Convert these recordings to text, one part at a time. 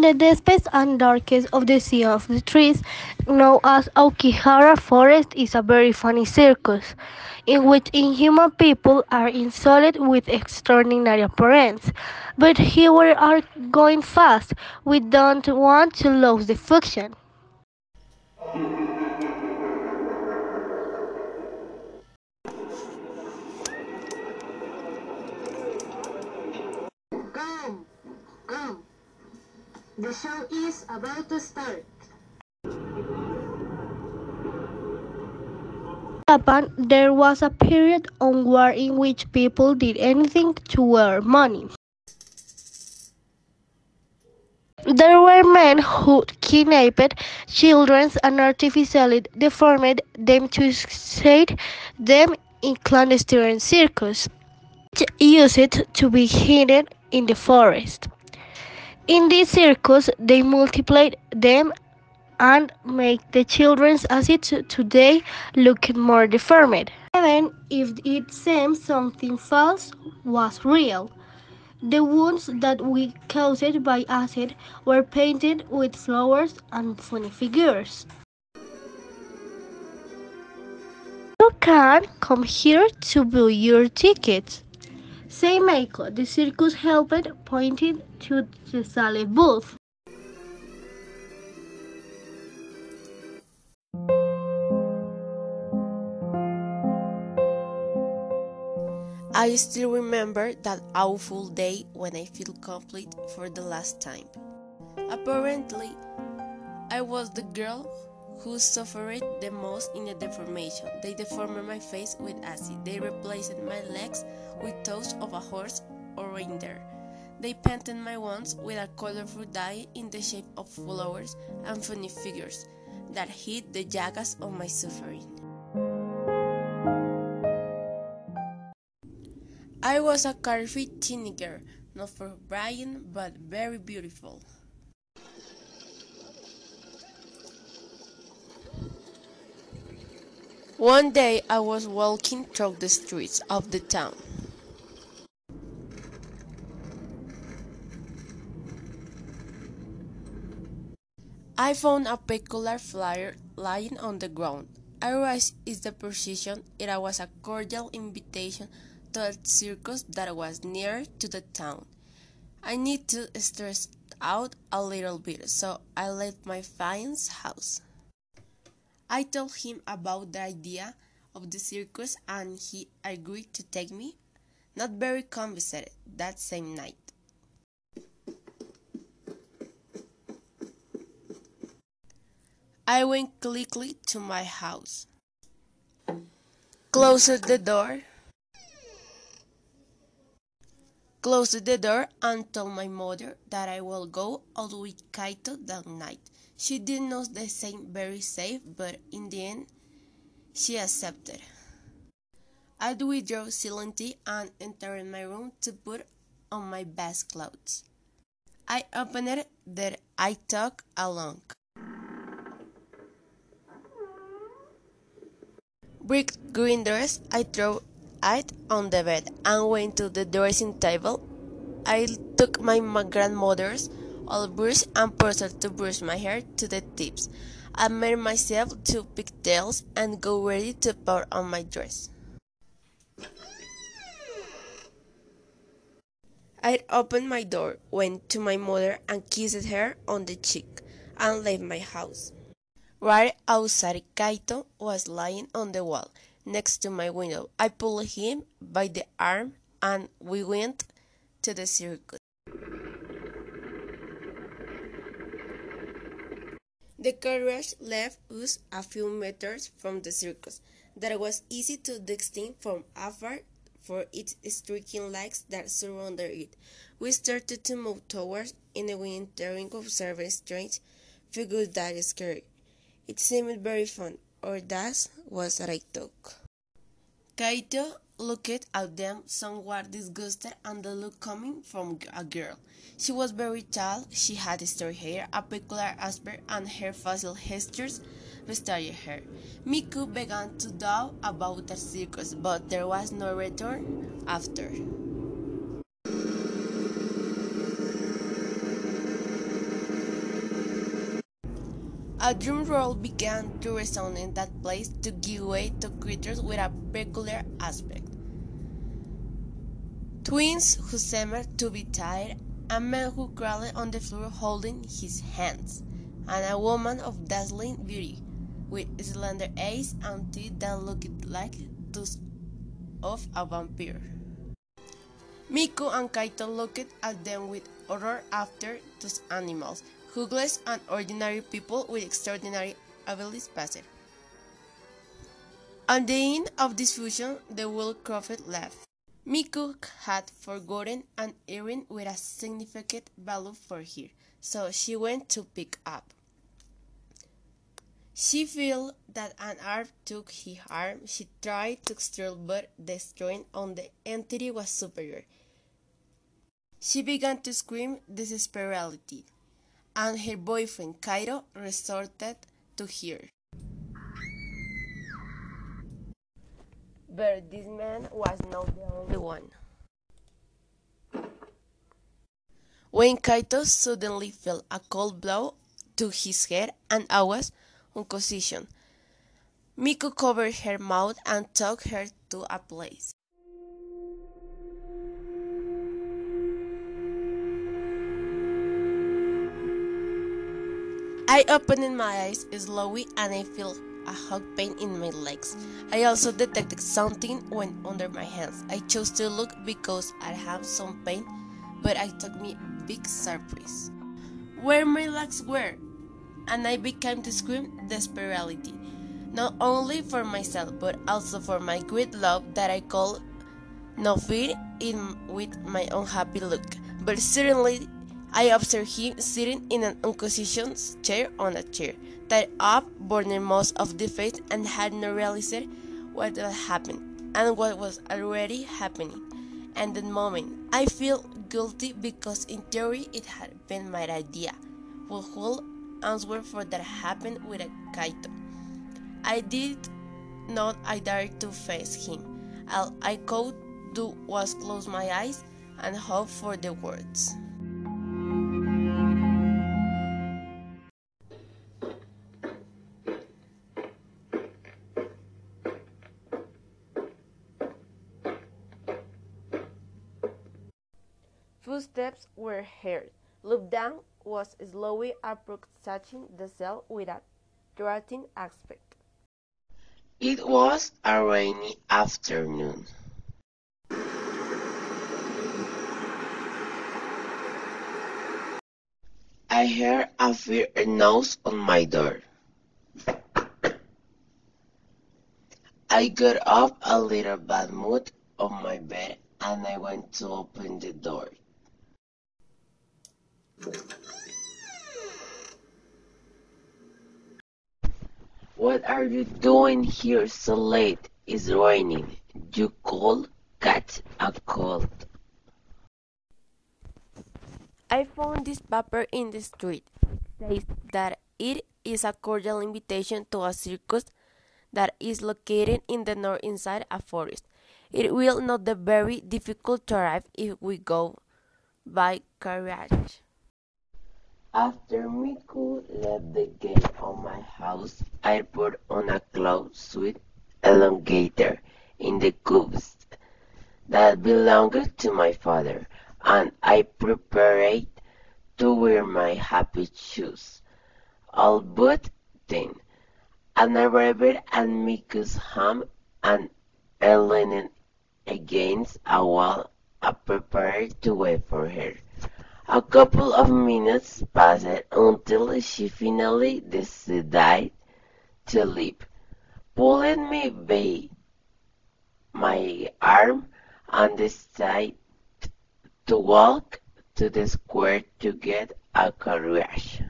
In the deepest and darkest of the sea of the trees, known as Aokigahara Forest, is a very funny circus, in which inhuman people are insulted with extraordinary appearance. But here we are going fast. We don't want to lose the function. Come, come. The show is about to start. Japan, there was a period on war in which people did anything to earn money. There were men who kidnapped children and artificially deformed them to set them in clandestine circus, used it to be hidden in the forest. In this circus, they multiplied them and make the children's as it today look more deformed. Even if it seems something false was real. The wounds that we caused by acid were painted with flowers and funny figures. You can come here to buy your tickets. Say Meiko, the circus helper pointed to the salad booth. I still remember that awful day when I feel complete for the last time. Apparently, I was the girl who suffered the most in the deformation. They deformed my face with acid. They replaced my legs with toes of a horse or reindeer. They painted my wounds with a colorful dye in the shape of flowers and funny figures that hid the jaggeds of my suffering. I was a curvy teenager, not for Brian, but very beautiful. One day I was walking through the streets of the town. I found a peculiar flyer lying on the ground. I realized its the position. It was a cordial invitation to a circus that was near to the town. I need to stress out a little bit, so I left my friend's house. I told him about the idea of the circus and he agreed to take me, not very convinced, that same night. I went quickly to my house, closed the door, closed the door and told my mother that I will go out with Kaito that night. She did not seem very safe, but in the end, she accepted. I withdrew silently and entered my room to put on my best clothes. I opened that I took along. Brick green dress, I threw it on the bed and went to the dressing table. I took my grandmother's old brush and proceeded to brush my hair to the tips. I made myself two pigtails and go ready to put on my dress. I opened my door, went to my mother and kissed her on the cheek, and left my house. Right outside Kaito was lying on the wall next to my window. I pulled him by the arm and we went to the circus. The carriage left us a few meters from the circus. That was easy to distinguish from afar for its striking lights that surrounded it. We started to move towards and we entering observing strange figures that scared. It seemed very fun, or that was what I thought. Kaito looked at them somewhat disgusted and the look coming from a girl. She was very tall, she had straight hair, a peculiar aspect, and her facial gestures startled her. Miku began to doubt about the circus, but there was no return after. A drum roll began to resound in that place to give way to creatures with a peculiar aspect. Twins who seemed to be tired, a man who crawled on the floor holding his hands, and a woman of dazzling beauty, with slender eyes and teeth that looked like those of a vampire. Miku and Kaito looked at them with horror after those animals, hughless and ordinary people with extraordinary abilities passed. At the end of this fusion, the well-crafted laughed. Miku had forgotten an earring with a significant value for her, so she went to pick up. She felt that an arm took her arm. She tried to stir, but the strain on the entity was superior. She began to scream desperately, and her boyfriend Kaito resorted to her. But this man was not the only one. When Kaito suddenly felt a cold blow to his head and I was unconscious, Miku covered her mouth and took her to a place. I opened my eyes slowly and I felt a hot pain in my legs. I also detected something went under my hands. I chose to look because I have some pain, but I took me a big surprise. Where my legs were, and I began to scream desperately, not only for myself but also for my great love that I call not fear in with my unhappy look. But certainly I observed him sitting in an unconscious chair on a chair, tied up, burning most of the face, and had not realized what had happened and what was already happening. And that moment, I feel guilty because in theory it had been my idea. Who answer for that happened with a Kaito? I did not I to face him. All I could do was close my eyes and hope for the words. Footsteps were heard. Lupdan was slowly approaching the cell with a threatening aspect. It was a rainy afternoon. I heard a fierce nose on my door. I got up a little bad mood on my bed and I went to open the door. What are you doing here so late? It's raining. You cold catch a cold. I found this paper in the street. Says that it is a cordial invitation to a circus that is located in the north inside a forest. It will not be very difficult to arrive if we go by carriage. After Miku left the gate of my house, I put on a cloth suit elongator in the cubes that belonged to my father, and I prepared to wear my happy shoes, all but thin, and I arrived at Miku's home and I against a wall and prepared to wait for her. A couple of minutes passed until she finally decided to leave, pulling me by my arm and decided to walk to the square to get a carriage.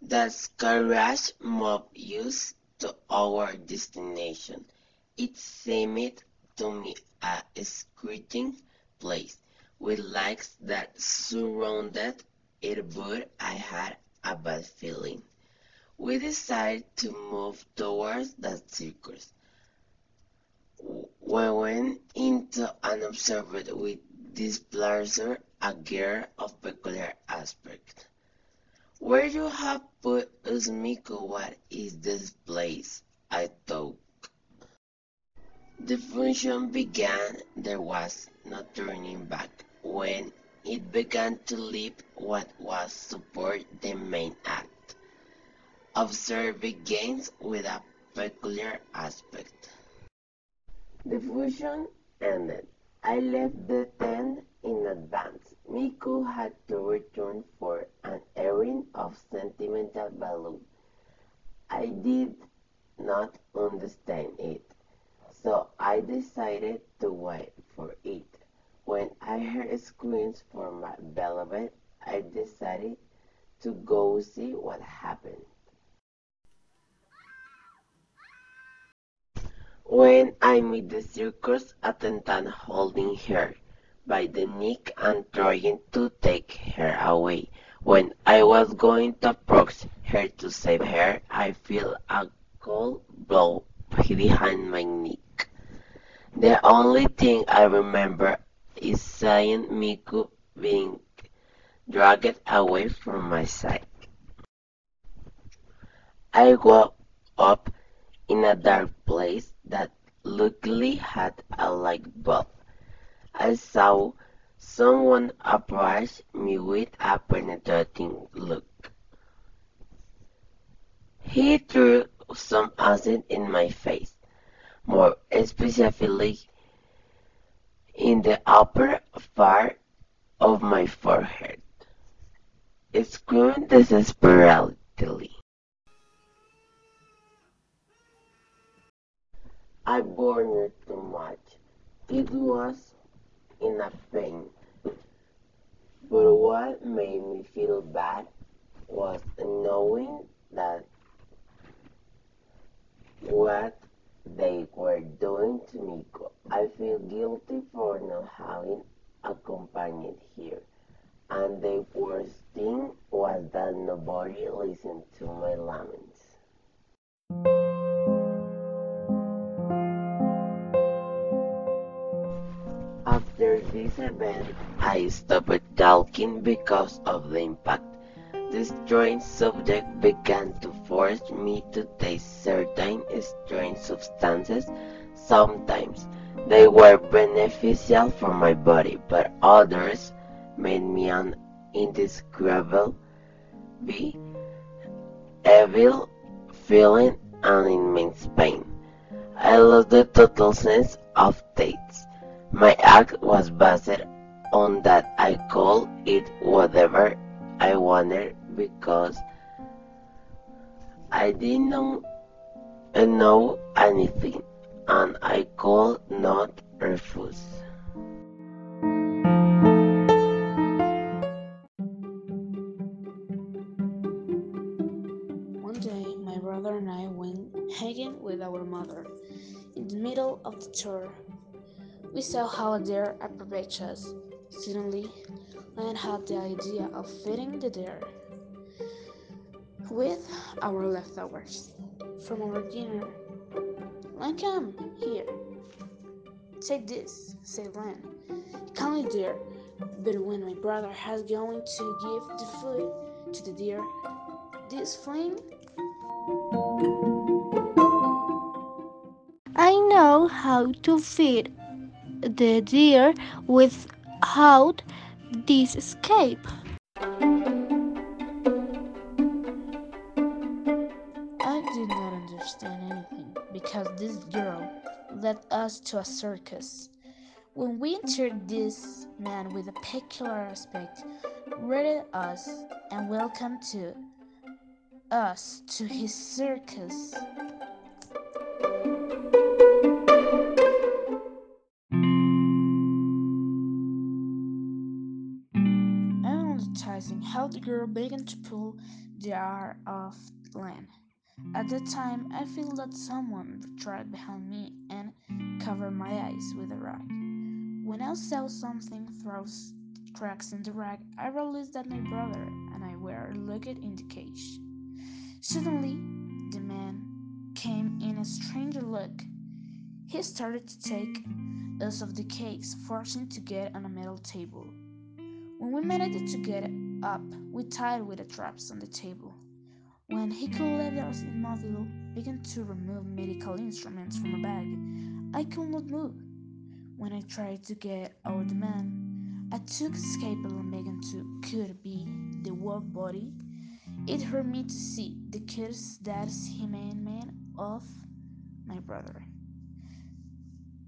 The carriage moved us to our destination. It seemed to me a screeching place with lakes that surrounded it, but I had a bad feeling. We decided to move towards that circus. We went into and observed with displeasure a girl of peculiar aspect. Where you have put us, Miku? What is this place? I thought. The function began. There was no turning back. When it began to leap, what was support the main act. Observe begins with a peculiar aspect. The fusion ended. I left the tent in advance. Miku had to return for an errand of sentimental value. I did not understand it, so I decided to wait for it. When I heard screams for my beloved, I decided to go see what happened. When I meet the circus attendant holding her by the neck and trying to take her away. When I was going to approach her to save her, I feel a cold blow behind my neck. The only thing I remember is seeing Miku being dragged away from my side. I woke up in a dark place that luckily had a light bulb. I saw someone approach me with a penetrating look. He threw some acid in my face, more specifically in the upper part of my forehead. Screaming desperately. I burned too much. It was in a pain. But what made me feel bad was knowing that what they were doing to Nico. I feel guilty for not having accompanied here. And the worst thing was that nobody listened to my laments. After this event, I stopped talking because of the impact. The strange subject began to force me to taste certain strange substances. Sometimes they were beneficial for my body, but others made me an indescribable, be evil feeling and immense pain. I lost the total sense of taste. My act was based on that I could it whatever I wanted because I didn't know, uh, know anything and I could not refuse. One day, my brother and I went hiking with our mother. In the middle of the tour, we saw how a deer approached us. Suddenly, Lion had the idea of feeding the deer with our leftovers from our dinner. Lion, come here. Take this, said Lion. Kindly deer, but when my brother has going to give the food to the deer, this flame I know how to feed the deer without this escape. Because this girl led us to a circus. When we entered, this man with a peculiar aspect greeted us and welcomed to us to his circus. How the girl began to pull the air off land. At that time, I feel that someone tried behind me and covered my eyes with a rag. When I saw something through cracks in the rag, I realized that my brother and I were locked in the cage. Suddenly, the man came in a strange look. He started to take us off the cage, forcing to get on a metal table. When we managed to get up, we tied with the traps on the table. When he could leave us immobile, began to remove medical instruments from a bag. I could not move. When I tried to get out the man, I took a scalpel and began to could be the wolf body. It hurt me to see the cuts that he made man of my brother.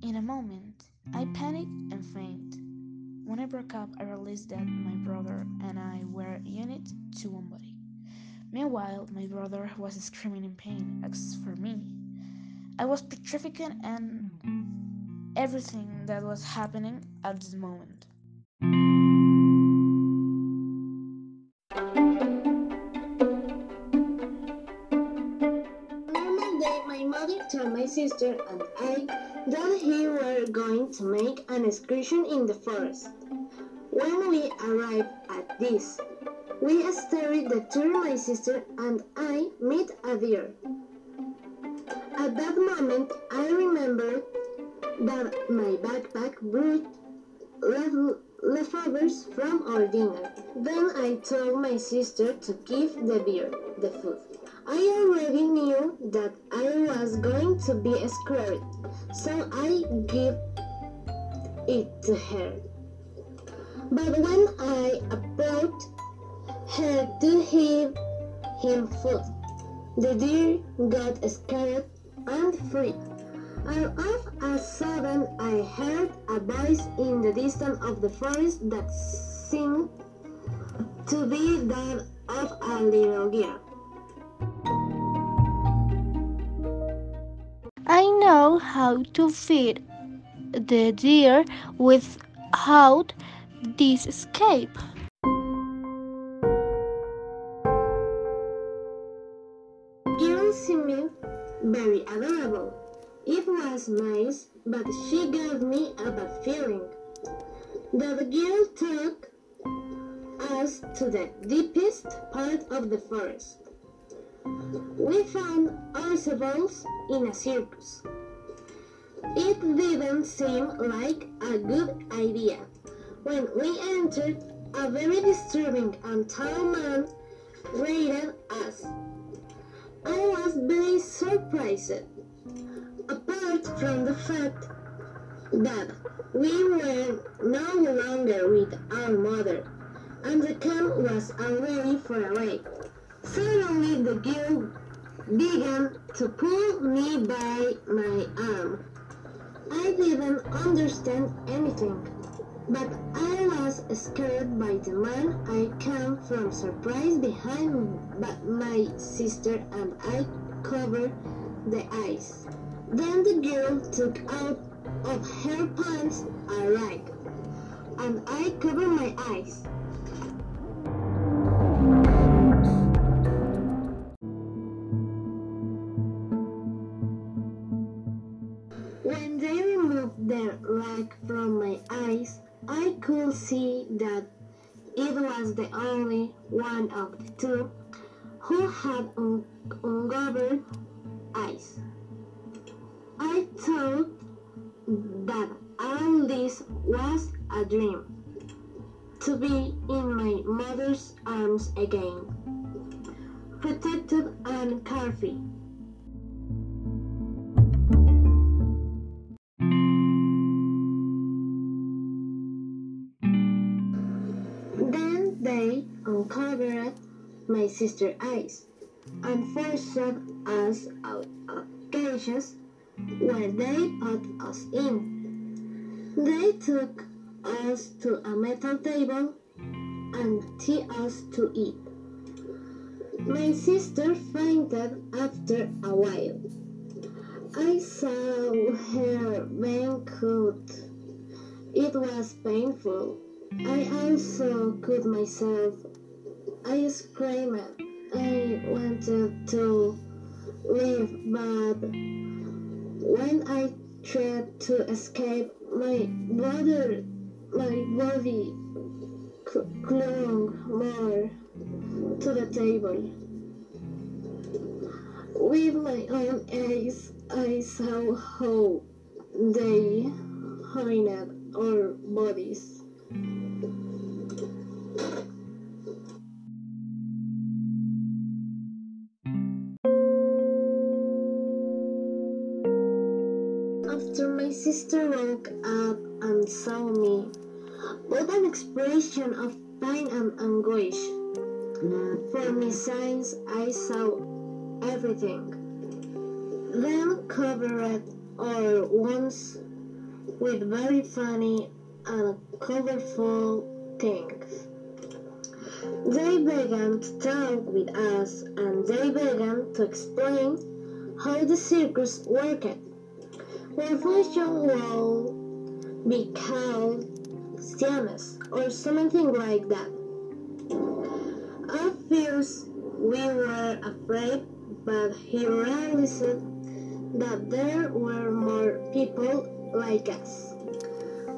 In a moment, I panicked and fainted. When I broke up, I realized that my brother and I were unit to one body. Meanwhile, my brother was screaming in pain. As for me, I was petrified and everything that was happening at this moment. Normal day, my mother told my sister and I that he were going to make an excursion in the forest. When we arrived at this, we started the tour my sister and I meet a deer. At that moment, I remembered that my backpack brought left, leftovers from our dinner. Then I told my sister to give the deer the food. I already knew that I was going to be scared, so I gave it to her. But when I approached her to give him food, the deer got scared and freaked. All of a sudden, I heard a voice in the distance of the forest that seemed to be that of a little girl. I know how to feed the deer without this escape. Very adorable. It was nice, but she gave me a bad feeling. The girl took us to the deepest part of the forest. We found ourselves in a circus. It didn't seem like a good idea. When we entered, a very disturbing and tall man greeted us. I was very surprised. Apart from the fact that we were no longer with our mother, and the camp was already far away. Suddenly the girl began to pull me by my arm. I didn't understand anything, but I scared by the man. I came from surprise behind but my sister and I covered the eyes. Then the girl took out of her pants a rag, and I covered my eyes. The only one of the two who had un- uncovered eyes. I thought that all this was a dream. To be in my mother's arms again, my sister's eyes and forced us out uh, of cages where they put us in. They took us to a metal table and tea us to eat. My sister fainted after a while. I saw her being cut. It was painful. I also cut myself. I screamed. I wanted to leave, but when I tried to escape, my brother, my body clung more to the table. With my own eyes, I saw how they harnessed our bodies. Sister woke up and saw me with an expression of pain and anguish. For me, since I saw everything, then covered our wounds with very funny and colorful things. They began to talk with us and they began to explain how the circus worked. One function will be called Siames or something like that. At first we were afraid, but he realized that there were more people like us,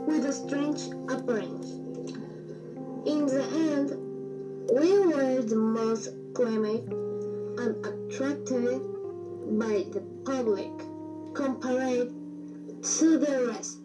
with a strange appearance. In the end, we were the most claimed and attracted by the public compared to the rest.